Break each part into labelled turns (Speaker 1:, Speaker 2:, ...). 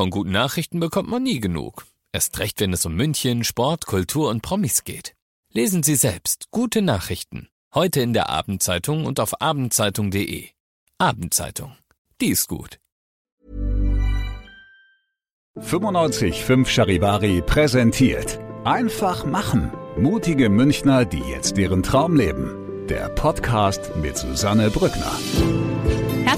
Speaker 1: Von guten Nachrichten bekommt man nie genug. Erst recht, wenn es um München, Sport, Kultur und Promis geht. Lesen Sie selbst gute Nachrichten. Heute in der Abendzeitung und auf abendzeitung.de. Abendzeitung. Die ist gut.
Speaker 2: 95.5 Charivari präsentiert. Einfach machen. Mutige Münchner, die jetzt ihren Traum leben. Der Podcast mit Susanne Brückner.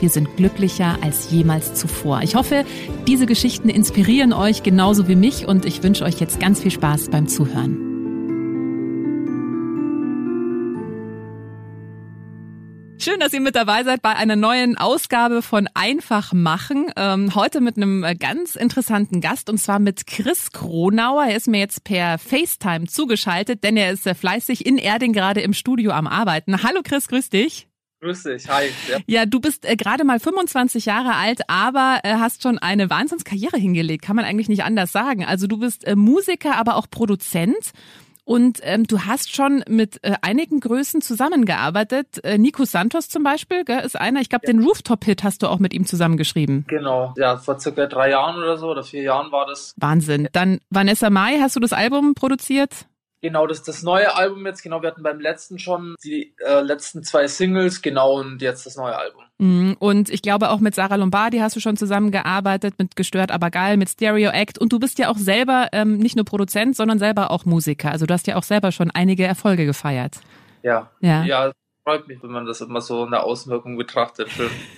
Speaker 3: wir sind glücklicher als jemals zuvor. Ich hoffe, diese Geschichten inspirieren euch genauso wie mich und ich wünsche euch jetzt ganz viel Spaß beim Zuhören. Schön, dass ihr mit dabei seid bei einer neuen Ausgabe von Einfach machen. Ähm, heute mit einem ganz interessanten Gast und zwar mit Chris Kronauer. Er ist mir jetzt per FaceTime zugeschaltet, denn er ist fleißig in Erding gerade im Studio am Arbeiten. Hallo Chris, grüß dich.
Speaker 4: Grüß dich, hi.
Speaker 3: Ja, ja du bist äh, gerade mal 25 Jahre alt, aber äh, hast schon eine Wahnsinnskarriere hingelegt, kann man eigentlich nicht anders sagen. Also du bist äh, Musiker, aber auch Produzent. Und ähm, du hast schon mit äh, einigen Größen zusammengearbeitet. Äh, Nico Santos zum Beispiel gell, ist einer. Ich glaube, ja. den Rooftop-Hit hast du auch mit ihm zusammengeschrieben.
Speaker 4: Genau, ja, vor circa drei Jahren oder so oder vier Jahren war das.
Speaker 3: Wahnsinn. Dann Vanessa Mai, hast du das Album produziert?
Speaker 4: Genau, das das neue Album jetzt, genau, wir hatten beim letzten schon die äh, letzten zwei Singles, genau, und jetzt das neue Album.
Speaker 3: Mhm, und ich glaube auch mit Sarah Lombardi hast du schon zusammengearbeitet, mit Gestört aber geil, mit Stereo Act und du bist ja auch selber ähm, nicht nur Produzent, sondern selber auch Musiker. Also du hast ja auch selber schon einige Erfolge gefeiert.
Speaker 4: Ja, ja, ja freut mich, wenn man das immer so in der Außenwirkung betrachtet.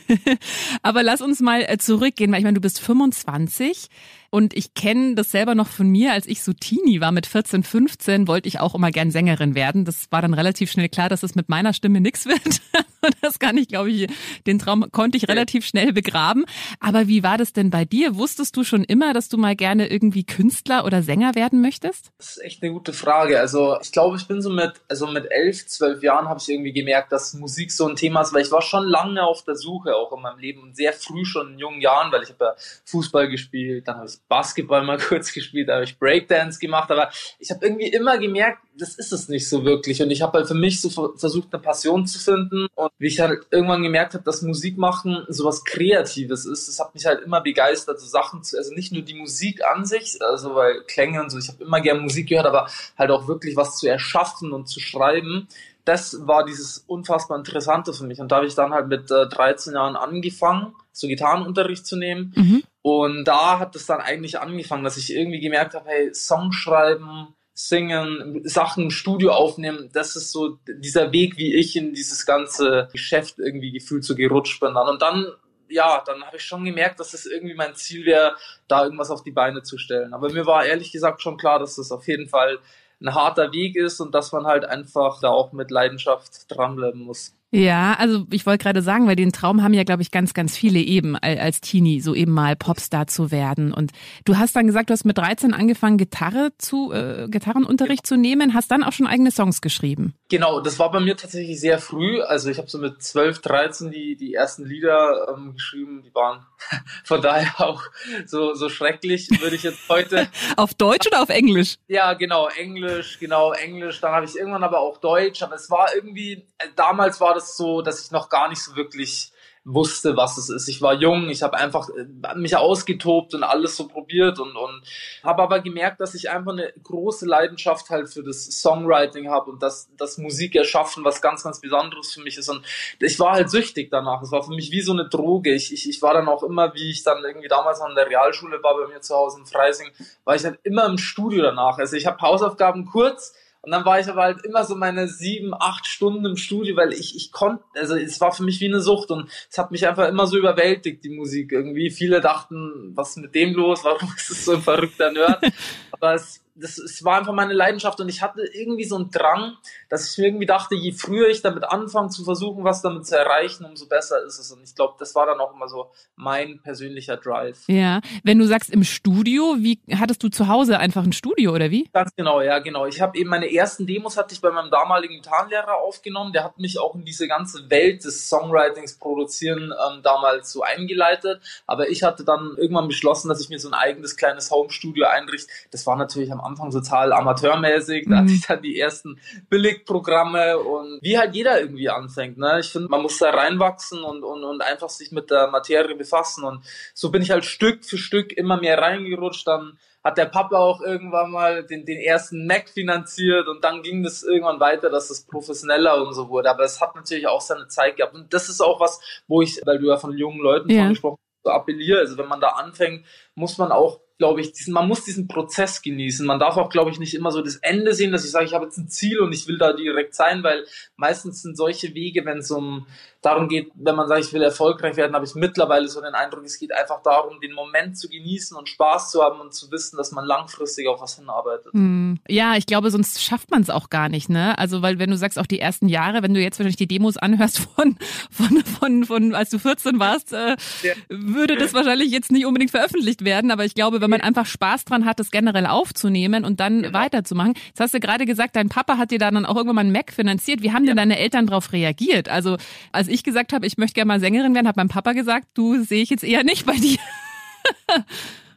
Speaker 3: aber lass uns mal äh, zurückgehen, weil ich meine, du bist 25 und ich kenne das selber noch von mir, als ich so Teenie war mit 14, 15, wollte ich auch immer gern Sängerin werden. Das war dann relativ schnell klar, dass es mit meiner Stimme nix wird. das kann ich, glaube ich, den Traum konnte ich relativ schnell begraben. Aber wie war das denn bei dir? Wusstest du schon immer, dass du mal gerne irgendwie Künstler oder Sänger werden möchtest?
Speaker 4: Das ist echt eine gute Frage. Also ich glaube, ich bin so mit, also mit elf, zwölf Jahren habe ich irgendwie gemerkt, dass Musik so ein Thema ist, weil ich war schon lange auf der Suche auch in meinem Leben und sehr früh schon in jungen Jahren, weil ich habe ja Fußball gespielt, dann habe ich Basketball mal kurz gespielt, da habe ich Breakdance gemacht, aber ich habe irgendwie immer gemerkt, das ist es nicht so wirklich. Und ich habe halt für mich so versucht, eine Passion zu finden. Und wie ich halt irgendwann gemerkt habe, dass Musik machen sowas Kreatives ist, das hat mich halt immer begeistert, so Sachen zu, also nicht nur die Musik an sich, also weil Klänge und so, ich habe immer gern Musik gehört, aber halt auch wirklich was zu erschaffen und zu schreiben das war dieses unfassbar Interessante für mich. Und da habe ich dann halt mit äh, 13 Jahren angefangen, so Gitarrenunterricht zu nehmen. Mhm. Und da hat es dann eigentlich angefangen, dass ich irgendwie gemerkt habe, hey, Song schreiben, singen, Sachen im Studio aufnehmen, das ist so dieser Weg, wie ich in dieses ganze Geschäft irgendwie gefühlt so gerutscht bin dann. Und dann ja, dann habe ich schon gemerkt, dass es irgendwie mein Ziel wäre, da irgendwas auf die Beine zu stellen. Aber mir war ehrlich gesagt schon klar, dass das auf jeden Fall ein harter Weg ist und dass man halt einfach da auch mit Leidenschaft dranbleiben muss.
Speaker 3: Ja, also ich wollte gerade sagen, weil den Traum haben ja, glaube ich, ganz, ganz viele eben als Teenie, so eben mal Popstar zu werden. Und du hast dann gesagt, du hast mit 13 angefangen, Gitarre zu, äh, Gitarrenunterricht ja. zu nehmen, hast dann auch schon eigene Songs geschrieben.
Speaker 4: Genau, das war bei mir tatsächlich sehr früh. Also ich habe so mit 12, 13 die, die ersten Lieder ähm, geschrieben, die waren von daher auch so, so schrecklich, würde ich jetzt heute.
Speaker 3: auf Deutsch oder auf Englisch?
Speaker 4: Ja, genau, Englisch, genau, Englisch. Dann habe ich irgendwann aber auch Deutsch, aber es war irgendwie, äh, damals war das das so, dass ich noch gar nicht so wirklich wusste, was es ist. Ich war jung, ich habe einfach äh, mich ausgetobt und alles so probiert und, und habe aber gemerkt, dass ich einfach eine große Leidenschaft halt für das Songwriting habe und das, das Musik erschaffen, was ganz, ganz Besonderes für mich ist. Und ich war halt süchtig danach. Es war für mich wie so eine Droge. Ich, ich, ich war dann auch immer, wie ich dann irgendwie damals an der Realschule war bei mir zu Hause in Freising, war ich halt immer im Studio danach. Also ich habe Hausaufgaben kurz, und dann war ich aber halt immer so meine sieben, acht Stunden im Studio, weil ich, ich konnte, also es war für mich wie eine Sucht und es hat mich einfach immer so überwältigt, die Musik irgendwie. Viele dachten, was ist mit dem los? Warum ist es so ein verrückter Nerd? aber es, das, es war einfach meine Leidenschaft und ich hatte irgendwie so einen Drang, dass ich mir irgendwie dachte, je früher ich damit anfange zu versuchen, was damit zu erreichen, umso besser ist es. Und ich glaube, das war dann auch immer so mein persönlicher Drive.
Speaker 3: Ja, wenn du sagst im Studio, wie hattest du zu Hause einfach ein Studio oder wie?
Speaker 4: Ganz genau, ja, genau. Ich habe eben meine ersten Demos hatte ich bei meinem damaligen Gitarrenlehrer aufgenommen. Der hat mich auch in diese ganze Welt des Songwritings produzieren ähm, damals so eingeleitet. Aber ich hatte dann irgendwann beschlossen, dass ich mir so ein eigenes kleines Home-Studio einrichte. Das war natürlich am Anfang total amateurmäßig. Da hatte mhm. ich dann die ersten Billigprogramme und wie halt jeder irgendwie anfängt. Ne? Ich finde, man muss da reinwachsen und, und, und einfach sich mit der Materie befassen. Und so bin ich halt Stück für Stück immer mehr reingerutscht. Dann hat der Papa auch irgendwann mal den, den ersten Mac finanziert und dann ging das irgendwann weiter, dass es professioneller und so wurde. Aber es hat natürlich auch seine Zeit gehabt. Und das ist auch was, wo ich, weil du ja von jungen Leuten ja. gesprochen hast, so appelliere. Also wenn man da anfängt, muss man auch glaube ich, diesen, man muss diesen Prozess genießen. Man darf auch, glaube ich, nicht immer so das Ende sehen, dass ich sage, ich habe jetzt ein Ziel und ich will da direkt sein, weil meistens sind solche Wege, wenn es um darum geht, wenn man sagt, ich will erfolgreich werden, habe ich mittlerweile so den Eindruck, es geht einfach darum, den Moment zu genießen und Spaß zu haben und zu wissen, dass man langfristig auf was hinarbeitet.
Speaker 3: Hm. Ja, ich glaube, sonst schafft man es auch gar nicht, ne? Also, weil wenn du sagst, auch die ersten Jahre, wenn du jetzt wahrscheinlich die Demos anhörst von, von, von, von als du 14 warst, äh, ja. würde das wahrscheinlich jetzt nicht unbedingt veröffentlicht werden, aber ich glaube, wenn man einfach Spaß dran hat, das generell aufzunehmen und dann genau. weiterzumachen. Jetzt hast du gerade gesagt, dein Papa hat dir dann auch irgendwann mal einen Mac finanziert. Wie haben ja. denn deine Eltern darauf reagiert? Also, als ich gesagt habe, ich möchte gerne mal Sängerin werden, hat mein Papa gesagt, du sehe ich jetzt eher nicht bei dir.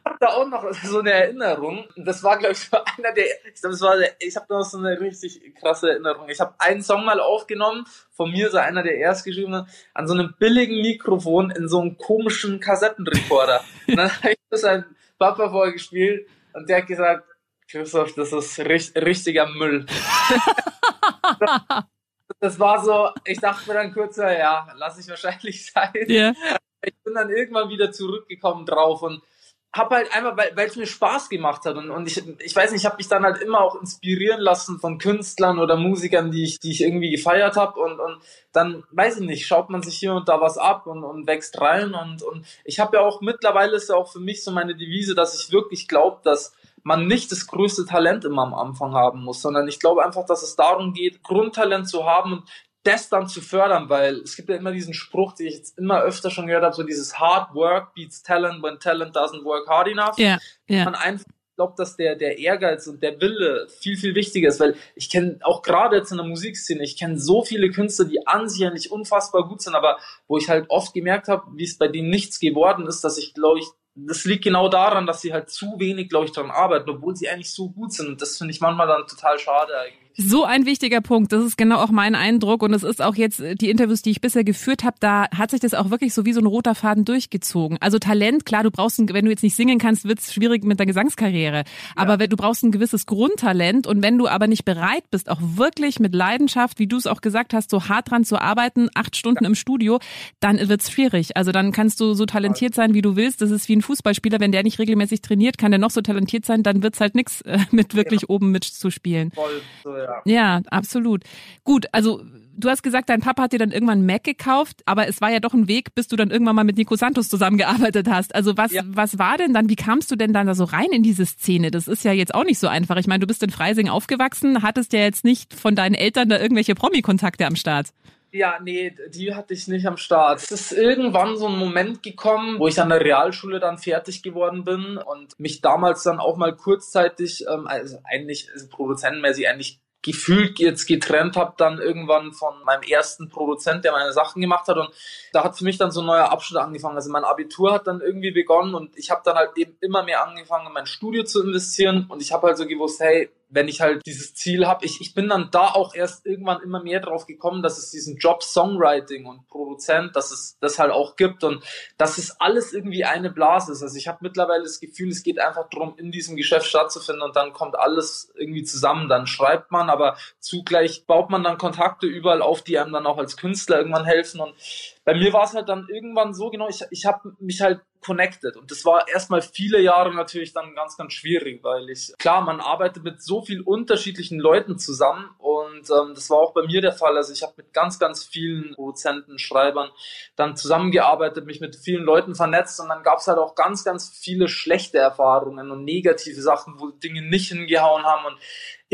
Speaker 4: Ich habe da auch noch so eine Erinnerung. Das war, glaube ich, einer der. Ich glaube, das war der, ich habe noch so eine richtig krasse Erinnerung. Ich habe einen Song mal aufgenommen, von mir so einer der erstgeschriebenen, an so einem billigen Mikrofon in so einem komischen Kassettenrekorder. und dann habe ich das seinem Papa vorgespielt und der hat gesagt, Christoph, das ist richtiger Müll. das war so, ich dachte mir dann kurz, ja, lass ich wahrscheinlich sein. Yeah. Ich bin dann irgendwann wieder zurückgekommen drauf und habe halt einfach, weil es mir Spaß gemacht hat und, und ich, ich weiß nicht, ich habe mich dann halt immer auch inspirieren lassen von Künstlern oder Musikern, die ich, die ich irgendwie gefeiert habe und, und dann, weiß ich nicht, schaut man sich hier und da was ab und, und wächst rein und, und ich habe ja auch, mittlerweile ist ja auch für mich so meine Devise, dass ich wirklich glaube, dass man nicht das größte Talent immer am Anfang haben muss, sondern ich glaube einfach, dass es darum geht, Grundtalent zu haben und das dann zu fördern, weil es gibt ja immer diesen Spruch, den ich jetzt immer öfter schon gehört habe, so dieses Hard Work beats Talent when Talent doesn't work hard enough. Ja, ja. Man einfach glaubt, dass der, der Ehrgeiz und der Wille viel, viel wichtiger ist, weil ich kenne auch gerade jetzt in der Musikszene, ich kenne so viele Künstler, die an sich ja nicht unfassbar gut sind, aber wo ich halt oft gemerkt habe, wie es bei denen nichts geworden ist, dass ich, glaube ich, das liegt genau daran, dass sie halt zu wenig, glaube ich, daran arbeiten, obwohl sie eigentlich so gut sind. Und das finde ich manchmal dann total schade eigentlich.
Speaker 3: So ein wichtiger Punkt. Das ist genau auch mein Eindruck. Und es ist auch jetzt äh, die Interviews, die ich bisher geführt habe, da hat sich das auch wirklich so wie so ein roter Faden durchgezogen. Also Talent, klar, du brauchst, ein, wenn du jetzt nicht singen kannst, wird's schwierig mit der Gesangskarriere. Aber ja. wenn, du brauchst ein gewisses Grundtalent. Und wenn du aber nicht bereit bist, auch wirklich mit Leidenschaft, wie du es auch gesagt hast, so hart dran zu arbeiten, acht Stunden ja. im Studio, dann wird's schwierig. Also dann kannst du so talentiert sein, wie du willst. Das ist wie ein Fußballspieler. Wenn der nicht regelmäßig trainiert, kann der noch so talentiert sein, dann wird's halt nix äh, mit wirklich ja. oben mitzuspielen. Voll, so, ja. Ja, absolut. Gut, also du hast gesagt, dein Papa hat dir dann irgendwann Mac gekauft, aber es war ja doch ein Weg, bis du dann irgendwann mal mit Nico Santos zusammengearbeitet hast. Also was, ja. was war denn dann, wie kamst du denn dann da so rein in diese Szene? Das ist ja jetzt auch nicht so einfach. Ich meine, du bist in Freising aufgewachsen, hattest ja jetzt nicht von deinen Eltern da irgendwelche Promi-Kontakte am Start.
Speaker 4: Ja, nee, die hatte ich nicht am Start. Es ist irgendwann so ein Moment gekommen, wo ich an der Realschule dann fertig geworden bin und mich damals dann auch mal kurzzeitig, ähm, also eigentlich also produzentenmäßig eigentlich gefühlt jetzt getrennt habe dann irgendwann von meinem ersten Produzent, der meine Sachen gemacht hat und da hat für mich dann so ein neuer Abschnitt angefangen. Also mein Abitur hat dann irgendwie begonnen und ich habe dann halt eben immer mehr angefangen, in mein Studio zu investieren und ich habe halt so gewusst, hey, wenn ich halt dieses Ziel habe, ich, ich bin dann da auch erst irgendwann immer mehr drauf gekommen, dass es diesen Job Songwriting und Produzent, dass es das halt auch gibt und dass es alles irgendwie eine Blase ist. Also ich habe mittlerweile das Gefühl, es geht einfach darum, in diesem Geschäft stattzufinden und dann kommt alles irgendwie zusammen. Dann schreibt man, aber zugleich baut man dann Kontakte überall auf, die einem dann auch als Künstler irgendwann helfen und bei mir war es halt dann irgendwann so, genau, ich, ich habe mich halt connected. Und das war erstmal viele Jahre natürlich dann ganz, ganz schwierig, weil ich, klar, man arbeitet mit so vielen unterschiedlichen Leuten zusammen und ähm, das war auch bei mir der Fall. Also ich habe mit ganz, ganz vielen Produzenten, Schreibern dann zusammengearbeitet, mich mit vielen Leuten vernetzt und dann gab es halt auch ganz, ganz viele schlechte Erfahrungen und negative Sachen, wo Dinge nicht hingehauen haben und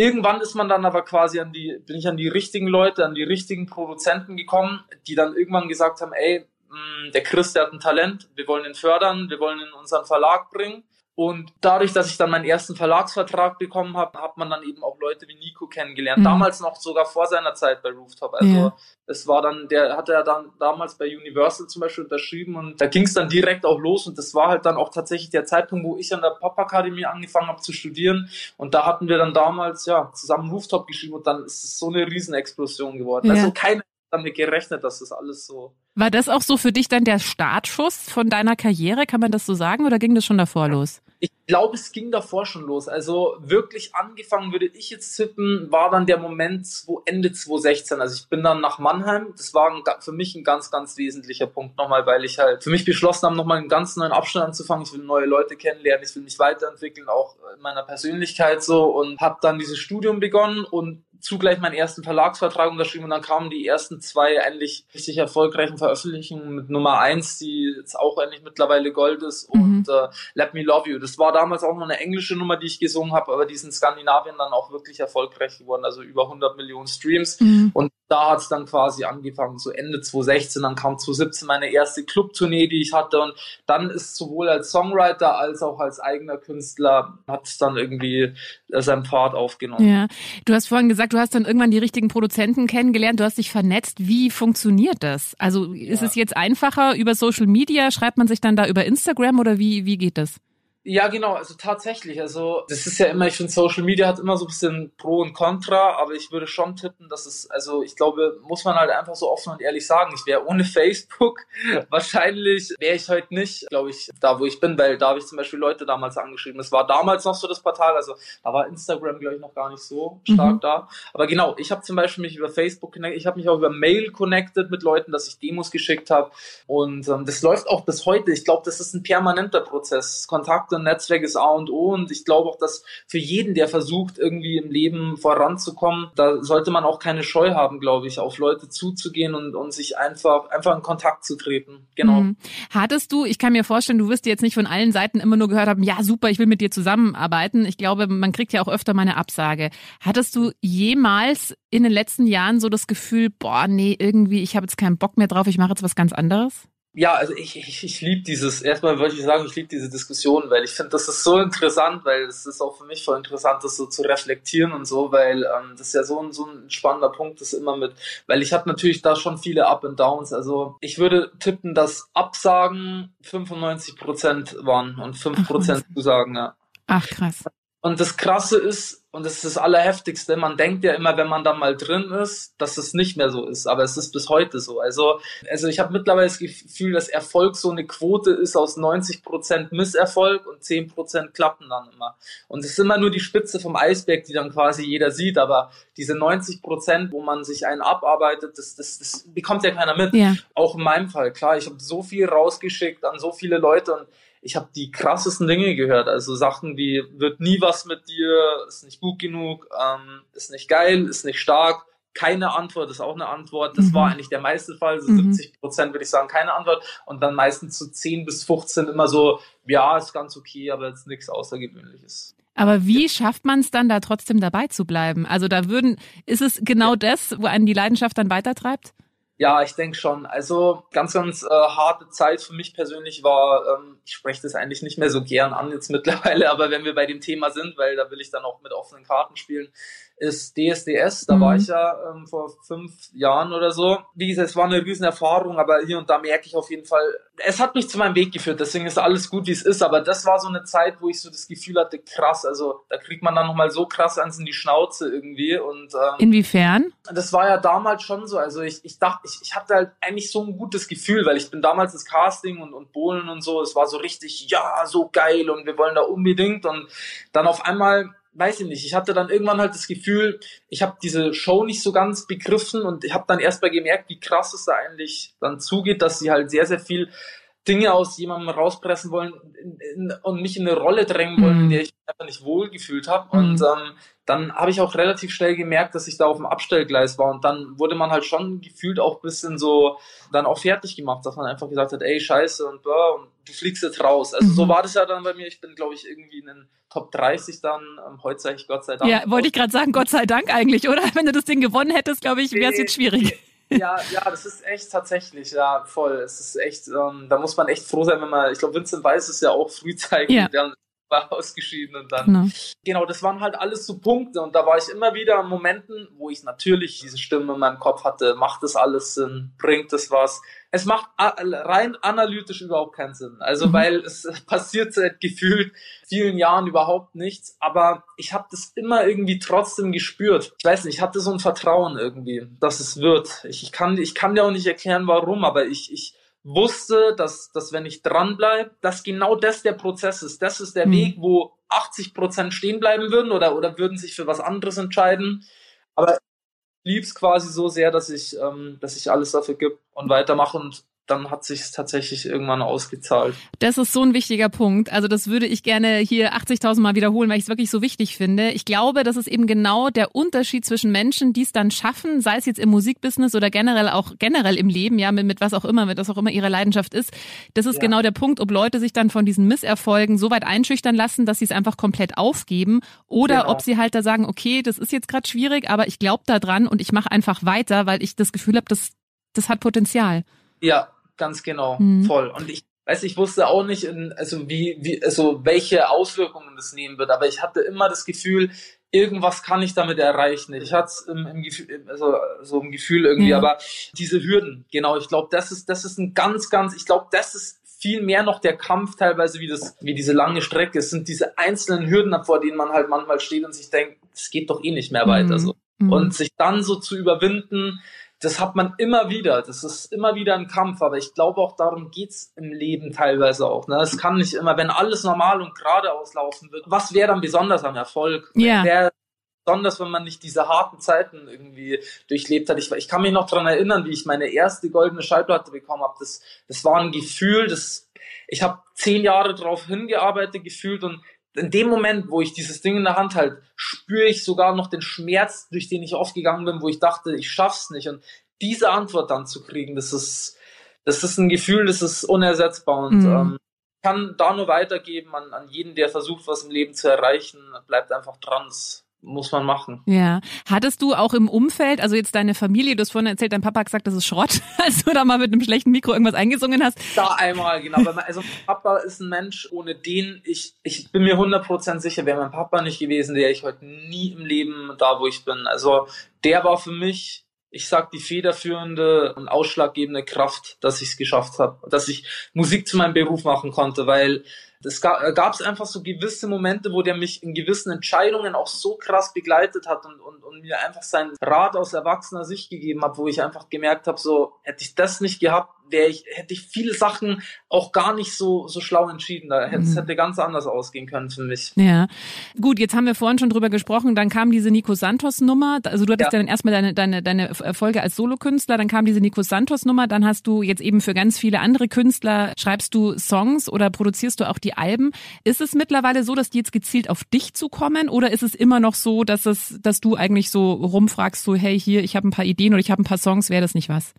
Speaker 4: Irgendwann ist man dann aber quasi an die, bin ich an die richtigen Leute, an die richtigen Produzenten gekommen, die dann irgendwann gesagt haben, ey, Mm, der Chris, der hat ein Talent, wir wollen ihn fördern, wir wollen ihn in unseren Verlag bringen. Und dadurch, dass ich dann meinen ersten Verlagsvertrag bekommen habe, hat man dann eben auch Leute wie Nico kennengelernt. Mhm. Damals noch sogar vor seiner Zeit bei Rooftop. Also ja. es war dann, der hatte ja dann damals bei Universal zum Beispiel unterschrieben und da ging es dann direkt auch los und das war halt dann auch tatsächlich der Zeitpunkt, wo ich an der Popakademie angefangen habe zu studieren und da hatten wir dann damals ja zusammen Rooftop geschrieben und dann ist es so eine Riesenexplosion geworden. Ja. Also keine damit gerechnet, dass das alles so.
Speaker 3: War das auch so für dich dann der Startschuss von deiner Karriere? Kann man das so sagen oder ging das schon davor los?
Speaker 4: Ich glaube, es ging davor schon los. Also wirklich angefangen würde ich jetzt tippen, war dann der Moment wo Ende 2016. Also ich bin dann nach Mannheim. Das war ein, für mich ein ganz, ganz wesentlicher Punkt nochmal, weil ich halt für mich beschlossen habe, nochmal einen ganz neuen Abschnitt anzufangen. Ich will neue Leute kennenlernen, ich will mich weiterentwickeln, auch in meiner Persönlichkeit so und habe dann dieses Studium begonnen und zugleich meinen ersten Verlagsvertrag unterschrieben und dann kamen die ersten zwei endlich richtig erfolgreichen Veröffentlichungen mit Nummer eins, die jetzt auch endlich mittlerweile Gold ist mhm. und äh, Let Me Love You. Das war damals auch noch eine englische Nummer, die ich gesungen habe, aber die ist in Skandinavien dann auch wirklich erfolgreich geworden, also über 100 Millionen Streams mhm. und da hat es dann quasi angefangen, so Ende 2016, dann kam 2017 meine erste Clubtournee, die ich hatte und dann ist sowohl als Songwriter als auch als eigener Künstler hat es dann irgendwie äh, seinen Pfad aufgenommen.
Speaker 3: Ja, du hast vorhin gesagt, du hast dann irgendwann die richtigen Produzenten kennengelernt, du hast dich vernetzt. Wie funktioniert das? Also ist ja. es jetzt einfacher über Social Media? Schreibt man sich dann da über Instagram oder wie, wie geht das?
Speaker 4: Ja, genau, also tatsächlich. Also das ist ja immer, ich finde Social Media hat immer so ein bisschen Pro und Contra, aber ich würde schon tippen, dass es, also ich glaube, muss man halt einfach so offen und ehrlich sagen, ich wäre ohne Facebook wahrscheinlich, wäre ich heute nicht, glaube ich, da wo ich bin, weil da habe ich zum Beispiel Leute damals angeschrieben. Es war damals noch so das Portal, also da war Instagram, glaube ich, noch gar nicht so stark mhm. da. Aber genau, ich habe zum Beispiel mich über Facebook connected, ich habe mich auch über Mail connected mit Leuten, dass ich Demos geschickt habe und ähm, das läuft auch bis heute. Ich glaube, das ist ein permanenter Prozess. Kontakt Kontakte und Netzwerk ist A und O und ich glaube auch, dass für jeden, der versucht, irgendwie im Leben voranzukommen, da sollte man auch keine Scheu haben, glaube ich, auf Leute zuzugehen und, und sich einfach, einfach in Kontakt zu treten. Genau. Mhm.
Speaker 3: Hattest du, ich kann mir vorstellen, du wirst jetzt nicht von allen Seiten immer nur gehört haben, ja super, ich will mit dir zusammenarbeiten. Ich glaube, man kriegt ja auch öfter mal eine Absage. Hattest du jemals in den letzten Jahren so das Gefühl, boah, nee, irgendwie, ich habe jetzt keinen Bock mehr drauf, ich mache jetzt was ganz anderes?
Speaker 4: Ja, also ich, ich, ich liebe dieses, erstmal wollte ich sagen, ich liebe diese Diskussion, weil ich finde, das ist so interessant, weil es ist auch für mich voll interessant, das so zu reflektieren und so, weil ähm, das ist ja so ein, so ein spannender Punkt, das immer mit, weil ich habe natürlich da schon viele Up and Downs, also ich würde tippen, dass Absagen 95 Prozent waren und 5 Prozent Zusagen, ja.
Speaker 3: Ach krass.
Speaker 4: Und das Krasse ist, und das ist das Allerheftigste, man denkt ja immer, wenn man da mal drin ist, dass es nicht mehr so ist, aber es ist bis heute so. Also, also ich habe mittlerweile das Gefühl, dass Erfolg so eine Quote ist aus 90 Prozent Misserfolg und 10 Prozent klappen dann immer. Und es ist immer nur die Spitze vom Eisberg, die dann quasi jeder sieht, aber diese 90%, Prozent, wo man sich einen abarbeitet, das, das, das bekommt ja keiner mit. Ja. Auch in meinem Fall, klar, ich habe so viel rausgeschickt an so viele Leute und ich habe die krassesten Dinge gehört. Also Sachen wie wird nie was mit dir, ist nicht gut genug, ähm, ist nicht geil, ist nicht stark. Keine Antwort ist auch eine Antwort. Das mhm. war eigentlich der meiste Fall. So mhm. 70 Prozent würde ich sagen, keine Antwort. Und dann meistens zu so 10 bis 15 immer so, ja, ist ganz okay, aber jetzt nichts Außergewöhnliches.
Speaker 3: Aber wie schafft man es dann da trotzdem dabei zu bleiben? Also da würden, ist es genau das, wo einen die Leidenschaft dann weitertreibt?
Speaker 4: Ja, ich denke schon. Also ganz, ganz äh, harte Zeit für mich persönlich war, ähm, ich spreche das eigentlich nicht mehr so gern an jetzt mittlerweile, aber wenn wir bei dem Thema sind, weil da will ich dann auch mit offenen Karten spielen, ist DSDS. Da mhm. war ich ja ähm, vor fünf Jahren oder so. Wie gesagt, es war eine riesen Erfahrung, aber hier und da merke ich auf jeden Fall, es hat mich zu meinem Weg geführt. Deswegen ist alles gut, wie es ist. Aber das war so eine Zeit, wo ich so das Gefühl hatte, krass. Also da kriegt man dann nochmal so krass eins in die Schnauze irgendwie. Und ähm,
Speaker 3: inwiefern?
Speaker 4: Das war ja damals schon so. Also ich, ich dachte, ich, ich hatte halt eigentlich so ein gutes Gefühl, weil ich bin damals das Casting und, und Bohlen und so. Es war so richtig, ja, so geil und wir wollen da unbedingt. Und dann auf einmal weiß ich nicht, ich hatte dann irgendwann halt das Gefühl, ich habe diese Show nicht so ganz begriffen und ich habe dann erst mal gemerkt, wie krass es da eigentlich dann zugeht, dass sie halt sehr, sehr viel Dinge aus jemandem rauspressen wollen und mich in eine Rolle drängen wollen, mhm. in der ich mich einfach nicht wohl gefühlt habe. Mhm. Und ähm, dann habe ich auch relativ schnell gemerkt, dass ich da auf dem Abstellgleis war. Und dann wurde man halt schon gefühlt auch ein bisschen so dann auch fertig gemacht, dass man einfach gesagt hat, ey, scheiße und, blah, und du fliegst jetzt raus. Also mhm. so war das ja dann bei mir. Ich bin, glaube ich, irgendwie in den Top 30 dann. Ähm, heute sage ich Gott sei Dank.
Speaker 3: Ja, wollte ich gerade sagen, Gott sei Dank eigentlich, oder? Wenn du das Ding gewonnen hättest, glaube ich, wäre es jetzt schwierig.
Speaker 4: Ja, ja, das ist echt tatsächlich, ja, voll. Es ist echt, ähm, da muss man echt froh sein, wenn man, ich glaube, Vincent Weiss ist ja auch frühzeitig, ja. war ausgeschieden und dann, genau. genau, das waren halt alles so Punkte und da war ich immer wieder in Momenten, wo ich natürlich diese Stimme in meinem Kopf hatte, macht das alles Sinn, bringt das was? Es macht rein analytisch überhaupt keinen Sinn. Also mhm. weil es passiert seit gefühlt vielen Jahren überhaupt nichts, aber ich habe das immer irgendwie trotzdem gespürt. Ich weiß nicht, ich hatte so ein Vertrauen irgendwie, dass es wird. Ich, ich kann ich kann dir auch nicht erklären, warum, aber ich ich wusste, dass, dass wenn ich dranbleibe, dass genau das der Prozess ist. Das ist der mhm. Weg, wo 80 Prozent stehen bleiben würden oder, oder würden sich für was anderes entscheiden. Aber ich lieb's quasi so sehr, dass ich, ähm, dass ich alles dafür gebe und weitermache und dann hat sich tatsächlich irgendwann ausgezahlt.
Speaker 3: Das ist so ein wichtiger Punkt. Also das würde ich gerne hier 80.000 Mal wiederholen, weil ich es wirklich so wichtig finde. Ich glaube, das ist eben genau der Unterschied zwischen Menschen, die es dann schaffen, sei es jetzt im Musikbusiness oder generell auch generell im Leben, ja, mit, mit was auch immer, mit was auch immer ihre Leidenschaft ist. Das ist ja. genau der Punkt, ob Leute sich dann von diesen Misserfolgen so weit einschüchtern lassen, dass sie es einfach komplett aufgeben oder genau. ob sie halt da sagen, okay, das ist jetzt gerade schwierig, aber ich glaube da dran und ich mache einfach weiter, weil ich das Gefühl habe, das, das hat Potenzial.
Speaker 4: Ja, ganz genau, mhm. voll. Und ich weiß, ich wusste auch nicht, in, also wie, wie, also welche Auswirkungen das nehmen wird, aber ich hatte immer das Gefühl, irgendwas kann ich damit erreichen. Ich hatte es im, im Gefühl, also so im Gefühl irgendwie, ja. aber diese Hürden, genau, ich glaube, das ist, das ist ein ganz, ganz, ich glaube, das ist viel mehr noch der Kampf teilweise wie das, wie diese lange Strecke. Es sind diese einzelnen Hürden, vor denen man halt manchmal steht und sich denkt, es geht doch eh nicht mehr weiter, mhm. so. Mhm. Und sich dann so zu überwinden, das hat man immer wieder. Das ist immer wieder ein Kampf, aber ich glaube auch darum geht's im Leben teilweise auch. Ne? Es kann nicht immer, wenn alles normal und geradeaus laufen wird, was wäre dann besonders am Erfolg?
Speaker 3: Ja.
Speaker 4: Wär besonders, wenn man nicht diese harten Zeiten irgendwie durchlebt hat. Ich, ich kann mich noch dran erinnern, wie ich meine erste goldene Schallplatte bekommen habe. Das, das war ein Gefühl, das ich habe zehn Jahre darauf hingearbeitet gefühlt und in dem Moment, wo ich dieses Ding in der Hand halte, spüre ich sogar noch den Schmerz, durch den ich aufgegangen bin, wo ich dachte, ich schaff's nicht. Und diese Antwort dann zu kriegen, das ist, das ist ein Gefühl, das ist unersetzbar und mhm. ähm, kann da nur weitergeben an, an jeden, der versucht, was im Leben zu erreichen. Bleibt einfach dran. Muss man machen.
Speaker 3: Ja. Hattest du auch im Umfeld, also jetzt deine Familie, du hast vorhin erzählt, dein Papa hat gesagt, das ist Schrott, als du da mal mit einem schlechten Mikro irgendwas eingesungen hast?
Speaker 4: Da einmal, genau. also Papa ist ein Mensch, ohne den ich, ich bin mir 100% sicher, wäre mein Papa nicht gewesen, wäre ich heute nie im Leben da, wo ich bin. Also der war für mich ich sag die federführende und ausschlaggebende Kraft, dass ich es geschafft habe, dass ich Musik zu meinem Beruf machen konnte, weil es gab es einfach so gewisse Momente, wo der mich in gewissen Entscheidungen auch so krass begleitet hat und, und, und mir einfach seinen Rat aus erwachsener Sicht gegeben hat, wo ich einfach gemerkt habe, so hätte ich das nicht gehabt, wäre ich, hätte ich viele Sachen auch gar nicht so, so schlau entschieden. Da hätte es mhm. hätte ganz anders ausgehen können für mich.
Speaker 3: Ja. Gut, jetzt haben wir vorhin schon drüber gesprochen, dann kam diese Nico Santos Nummer. Also du hattest ja. dann erstmal deine, deine, deine Erfolge als Solokünstler, dann kam diese Nico Santos Nummer, dann hast du jetzt eben für ganz viele andere Künstler, schreibst du Songs oder produzierst du auch die Alben. Ist es mittlerweile so, dass die jetzt gezielt auf dich zukommen oder ist es immer noch so, dass es, dass du eigentlich so rumfragst, so hey hier, ich habe ein paar Ideen oder ich habe ein paar Songs, wäre das nicht was?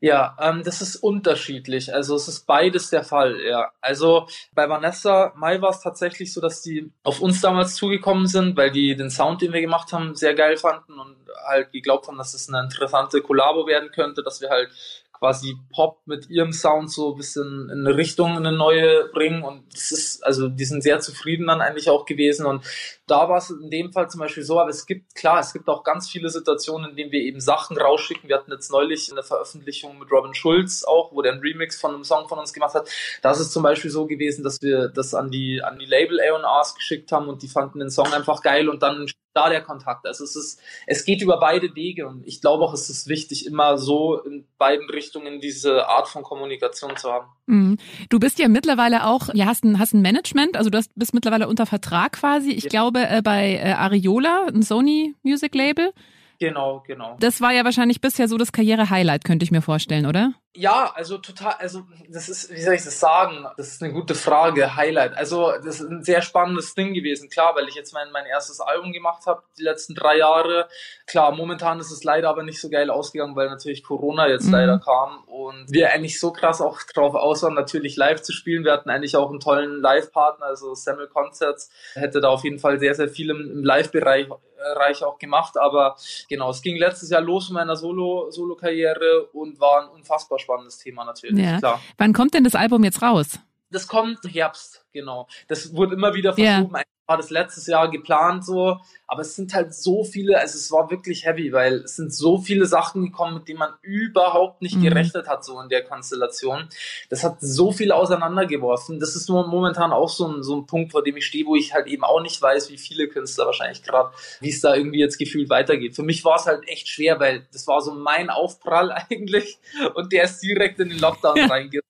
Speaker 4: Ja, ähm, das ist unterschiedlich. Also es ist beides der Fall, ja. Also bei Vanessa Mai war es tatsächlich so, dass die auf uns damals zugekommen sind, weil die den Sound, den wir gemacht haben, sehr geil fanden und halt geglaubt haben, dass es eine interessante Kollabo werden könnte, dass wir halt quasi Pop mit ihrem Sound so ein bisschen in eine Richtung, in eine neue bringen und das ist, also die sind sehr zufrieden dann eigentlich auch gewesen und da war es in dem Fall zum Beispiel so, aber es gibt, klar, es gibt auch ganz viele Situationen, in denen wir eben Sachen rausschicken. Wir hatten jetzt neulich eine Veröffentlichung mit Robin Schulz auch, wo der einen Remix von einem Song von uns gemacht hat. Da ist es zum Beispiel so gewesen, dass wir das an die, an die Label A&Rs geschickt haben und die fanden den Song einfach geil und dann da der Kontakt. Also es ist, es geht über beide Wege und ich glaube auch, es ist wichtig, immer so in beiden Richtungen diese Art von Kommunikation zu haben.
Speaker 3: Mhm. Du bist ja mittlerweile auch, ja, hast ein, hast ein Management, also du hast, bist mittlerweile unter Vertrag quasi. Ich ja. glaube, glaube, äh, bei äh, Ariola, ein Sony Music Label.
Speaker 4: Genau, genau.
Speaker 3: Das war ja wahrscheinlich bisher so das Karriere-Highlight, könnte ich mir vorstellen, oder?
Speaker 4: Ja, also total, also das ist, wie soll ich das sagen? Das ist eine gute Frage, Highlight. Also das ist ein sehr spannendes Ding gewesen, klar, weil ich jetzt mein, mein erstes Album gemacht habe, die letzten drei Jahre. Klar, momentan ist es leider aber nicht so geil ausgegangen, weil natürlich Corona jetzt mhm. leider kam und wir eigentlich so krass auch drauf aus waren, natürlich live zu spielen. Wir hatten eigentlich auch einen tollen Live-Partner, also Samuel Concerts, hätte da auf jeden Fall sehr, sehr viel im, im Live-Bereich Bereich auch gemacht, aber genau, es ging letztes Jahr los mit meiner Solo, Solo-Karriere und war ein unfassbar spannendes Thema natürlich,
Speaker 3: ja. klar. Wann kommt denn das Album jetzt raus?
Speaker 4: Das kommt Herbst, genau. Das wurde immer wieder verschoben. Yeah war das letztes Jahr geplant so, aber es sind halt so viele, also es war wirklich heavy, weil es sind so viele Sachen gekommen, mit denen man überhaupt nicht mhm. gerechnet hat, so in der Konstellation. Das hat so viel auseinandergeworfen. Das ist nur momentan auch so ein, so ein Punkt, vor dem ich stehe, wo ich halt eben auch nicht weiß, wie viele Künstler wahrscheinlich gerade, wie es da irgendwie jetzt gefühlt weitergeht. Für mich war es halt echt schwer, weil das war so mein Aufprall eigentlich und der ist direkt in den Lockdown reingegangen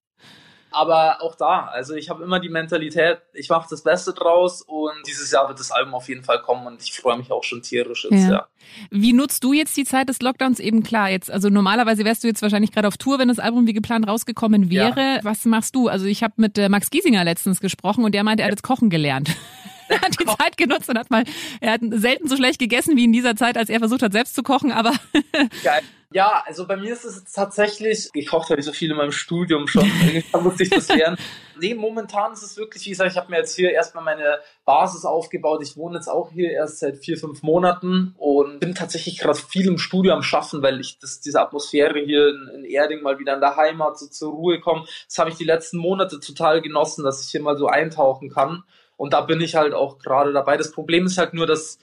Speaker 4: aber auch da, also ich habe immer die Mentalität, ich mache das Beste draus und dieses Jahr wird das Album auf jeden Fall kommen und ich freue mich auch schon tierisch jetzt, ja. ja.
Speaker 3: Wie nutzt du jetzt die Zeit des Lockdowns eben klar jetzt? Also normalerweise wärst du jetzt wahrscheinlich gerade auf Tour, wenn das Album wie geplant rausgekommen wäre. Ja. Was machst du? Also ich habe mit äh, Max Giesinger letztens gesprochen und der meinte, er hat jetzt Kochen gelernt. er hat die Zeit genutzt und hat mal, er hat selten so schlecht gegessen wie in dieser Zeit, als er versucht hat, selbst zu kochen, aber.
Speaker 4: Geil. Ja, also bei mir ist es tatsächlich, gekocht habe ich so viel in meinem Studium schon, da musste ich das lernen. Nee, momentan ist es wirklich, wie gesagt, ich habe mir jetzt hier erstmal meine Basis aufgebaut. Ich wohne jetzt auch hier erst seit vier, fünf Monaten und bin tatsächlich gerade viel im Studio am Schaffen, weil ich das, diese Atmosphäre hier in, in Erding mal wieder in der Heimat so zur Ruhe komme. Das habe ich die letzten Monate total genossen, dass ich hier mal so eintauchen kann. Und da bin ich halt auch gerade dabei. Das Problem ist halt nur, dass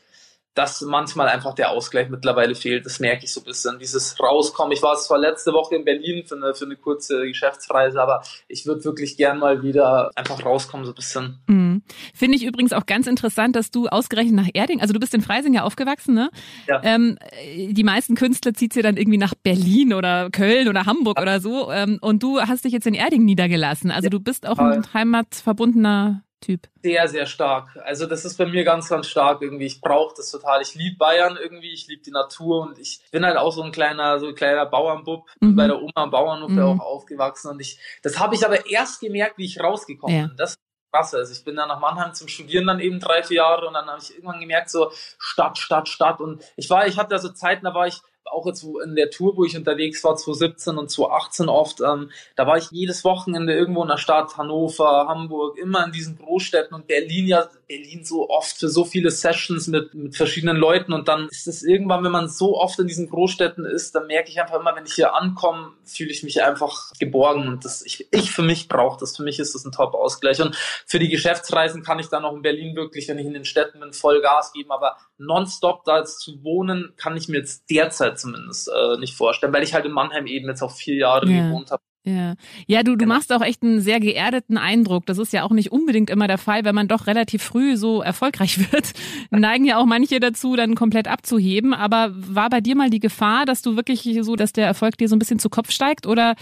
Speaker 4: dass manchmal einfach der Ausgleich mittlerweile fehlt. Das merke ich so ein bisschen. Dieses Rauskommen. Ich war zwar letzte Woche in Berlin für eine, für eine kurze Geschäftsreise, aber ich würde wirklich gern mal wieder einfach rauskommen, so ein bisschen.
Speaker 3: Mhm. Finde ich übrigens auch ganz interessant, dass du ausgerechnet nach Erding, also du bist in Freising ja aufgewachsen, ne? Ja. Ähm, die meisten Künstler zieht sie dann irgendwie nach Berlin oder Köln oder Hamburg ja. oder so. Ähm, und du hast dich jetzt in Erding niedergelassen. Also ja. du bist auch ein heimatverbundener Typ?
Speaker 4: Sehr, sehr stark. Also das ist bei mir ganz, ganz stark irgendwie. Ich brauche das total. Ich liebe Bayern irgendwie, ich liebe die Natur und ich bin halt auch so ein kleiner, so ein kleiner Bauernbub, mhm. bei der Oma am Bauernhof mhm. auch aufgewachsen und ich, das habe ich aber erst gemerkt, wie ich rausgekommen ja. bin. Das krass. Also ich bin dann nach Mannheim zum Studieren dann eben drei, vier Jahre und dann habe ich irgendwann gemerkt, so Stadt, Stadt, Stadt. Und ich war, ich hatte da so Zeiten, da war ich auch jetzt in der Tour, wo ich unterwegs war, 2017 und 2018 oft, ähm, da war ich jedes Wochenende irgendwo in der Stadt, Hannover, Hamburg, immer in diesen Großstädten und Berlin ja, Berlin so oft für so viele Sessions mit, mit verschiedenen Leuten und dann ist es irgendwann, wenn man so oft in diesen Großstädten ist, dann merke ich einfach immer, wenn ich hier ankomme, fühle ich mich einfach geborgen und das, ich, ich für mich brauche das, für mich ist das ein Top-Ausgleich und für die Geschäftsreisen kann ich dann auch in Berlin wirklich, wenn ich in den Städten bin, voll Gas geben, aber nonstop da jetzt zu wohnen, kann ich mir jetzt derzeit zumindest äh, nicht vorstellen, weil ich halt in Mannheim eben jetzt auch vier Jahre ja. gewohnt habe.
Speaker 3: Ja, ja, du, du genau. machst auch echt einen sehr geerdeten Eindruck. Das ist ja auch nicht unbedingt immer der Fall, wenn man doch relativ früh so erfolgreich wird. Neigen ja auch manche dazu, dann komplett abzuheben. Aber war bei dir mal die Gefahr, dass du wirklich so, dass der Erfolg dir so ein bisschen zu Kopf steigt oder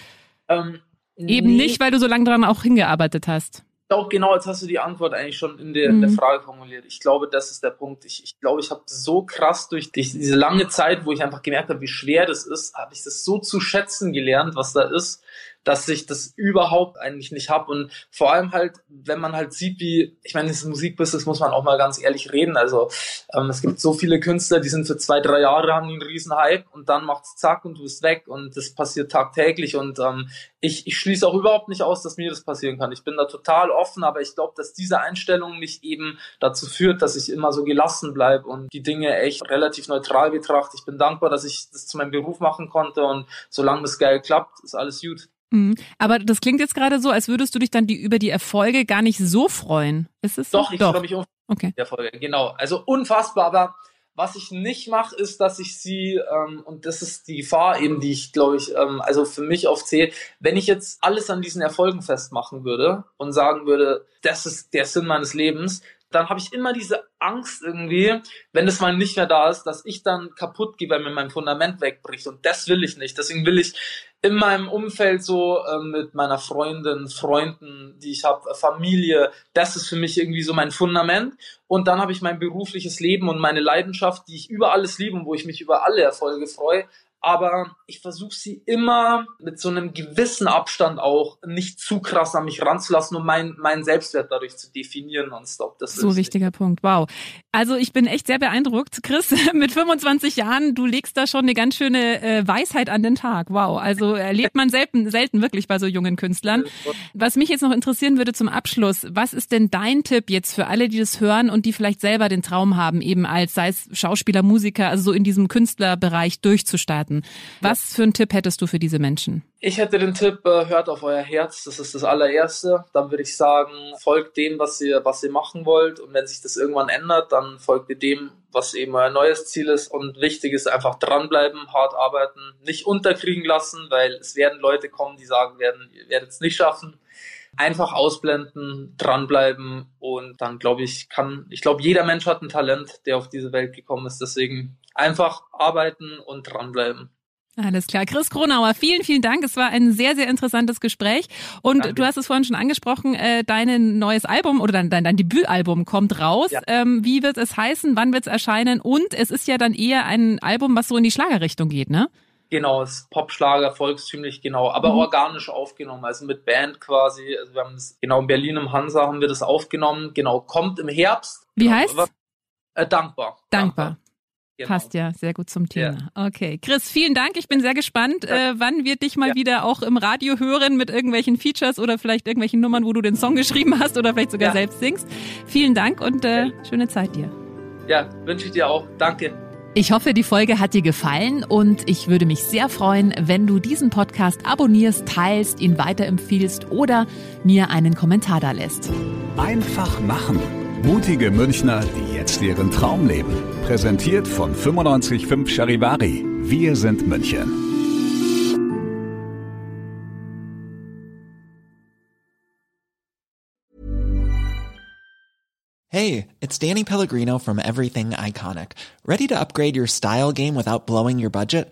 Speaker 3: ähm, eben nee. nicht, weil du so lange daran auch hingearbeitet hast?
Speaker 4: Glaube, genau, jetzt hast du die Antwort eigentlich schon in der, mhm. der Frage formuliert. Ich glaube, das ist der Punkt. Ich, ich glaube, ich habe so krass durch die, diese lange Zeit, wo ich einfach gemerkt habe, wie schwer das ist, habe ich das so zu schätzen gelernt, was da ist, dass ich das überhaupt eigentlich nicht habe. Und vor allem halt, wenn man halt sieht, wie, ich meine, das Musikbusiness muss man auch mal ganz ehrlich reden. Also ähm, es gibt so viele Künstler, die sind für zwei, drei Jahre, haben einen riesen Hype und dann macht's zack und du bist weg und das passiert tagtäglich. Und ähm, ich, ich schließe auch überhaupt nicht aus, dass mir das passieren kann. Ich bin da total offen, aber ich glaube, dass diese Einstellung mich eben dazu führt, dass ich immer so gelassen bleibe und die Dinge echt relativ neutral betrachte. Ich bin dankbar, dass ich das zu meinem Beruf machen konnte und solange das geil klappt, ist alles gut.
Speaker 3: Mhm. Aber das klingt jetzt gerade so, als würdest du dich dann die, über die Erfolge gar nicht so freuen. Ist es
Speaker 4: so? Doch, ich freue mich um okay. die Erfolge. Genau. Also unfassbar, aber was ich nicht mache, ist, dass ich sie, ähm, und das ist die Gefahr eben, die ich, glaube ich, ähm, also für mich oft sehe, wenn ich jetzt alles an diesen Erfolgen festmachen würde und sagen würde, das ist der Sinn meines Lebens, dann habe ich immer diese Angst irgendwie, wenn es mal nicht mehr da ist, dass ich dann kaputt gehe, weil mir mein Fundament wegbricht. Und das will ich nicht. Deswegen will ich in meinem Umfeld so äh, mit meiner Freundin, Freunden, die ich habe, Familie, das ist für mich irgendwie so mein Fundament. Und dann habe ich mein berufliches Leben und meine Leidenschaft, die ich über alles liebe und wo ich mich über alle Erfolge freue aber ich versuche sie immer mit so einem gewissen Abstand auch nicht zu krass an mich ranzulassen, um meinen mein Selbstwert dadurch zu definieren und stop.
Speaker 3: Das so wichtiger nicht. Punkt. Wow. Also ich bin echt sehr beeindruckt. Chris, mit 25 Jahren, du legst da schon eine ganz schöne äh, Weisheit an den Tag. Wow. Also erlebt man selten, selten wirklich bei so jungen Künstlern. Was mich jetzt noch interessieren würde zum Abschluss, was ist denn dein Tipp jetzt für alle, die das hören und die vielleicht selber den Traum haben, eben als, sei es Schauspieler, Musiker, also so in diesem Künstlerbereich durchzustarten? Werden. Was für einen Tipp hättest du für diese Menschen?
Speaker 4: Ich hätte den Tipp, äh, hört auf euer Herz, das ist das allererste. Dann würde ich sagen, folgt dem, was ihr, was ihr machen wollt. Und wenn sich das irgendwann ändert, dann folgt ihr dem, was eben euer neues Ziel ist. Und wichtig ist einfach dranbleiben, hart arbeiten, nicht unterkriegen lassen, weil es werden Leute kommen, die sagen werden, ihr werdet es nicht schaffen einfach ausblenden, dranbleiben und dann glaube ich, kann, ich glaube, jeder Mensch hat ein Talent, der auf diese Welt gekommen ist. Deswegen einfach arbeiten und dranbleiben.
Speaker 3: Alles klar. Chris Kronauer, vielen, vielen Dank. Es war ein sehr, sehr interessantes Gespräch. Und Danke. du hast es vorhin schon angesprochen, äh, dein neues Album oder dein, dein, dein Debütalbum kommt raus. Ja. Ähm, wie wird es heißen? Wann wird es erscheinen? Und es ist ja dann eher ein Album, was so in die Schlagerrichtung geht, ne?
Speaker 4: Genau, es ist Popschlager, volkstümlich, genau, aber mhm. organisch aufgenommen, also mit Band quasi. Also wir haben es, genau, in Berlin im Hansa haben wir das aufgenommen. Genau, kommt im Herbst.
Speaker 3: Wie
Speaker 4: genau,
Speaker 3: heißt
Speaker 4: äh, Dankbar.
Speaker 3: Dankbar. Genau. Passt ja sehr gut zum Thema. Ja. Okay. Chris, vielen Dank. Ich bin sehr gespannt, ja. äh, wann wir dich mal ja. wieder auch im Radio hören mit irgendwelchen Features oder vielleicht irgendwelchen Nummern, wo du den Song geschrieben hast oder vielleicht sogar selbst singst. Vielen Dank und äh, schöne Zeit dir.
Speaker 4: Ja, wünsche ich dir auch. Danke.
Speaker 3: Ich hoffe, die Folge hat dir gefallen und ich würde mich sehr freuen, wenn du diesen Podcast abonnierst, teilst, ihn weiterempfiehlst oder mir einen Kommentar da lässt.
Speaker 2: Einfach machen. Mutige Münchner, die jetzt ihren Traum leben. Präsentiert von 955 Charivari. Wir sind München.
Speaker 5: Hey, it's Danny Pellegrino from Everything Iconic. Ready to upgrade your style game without blowing your budget?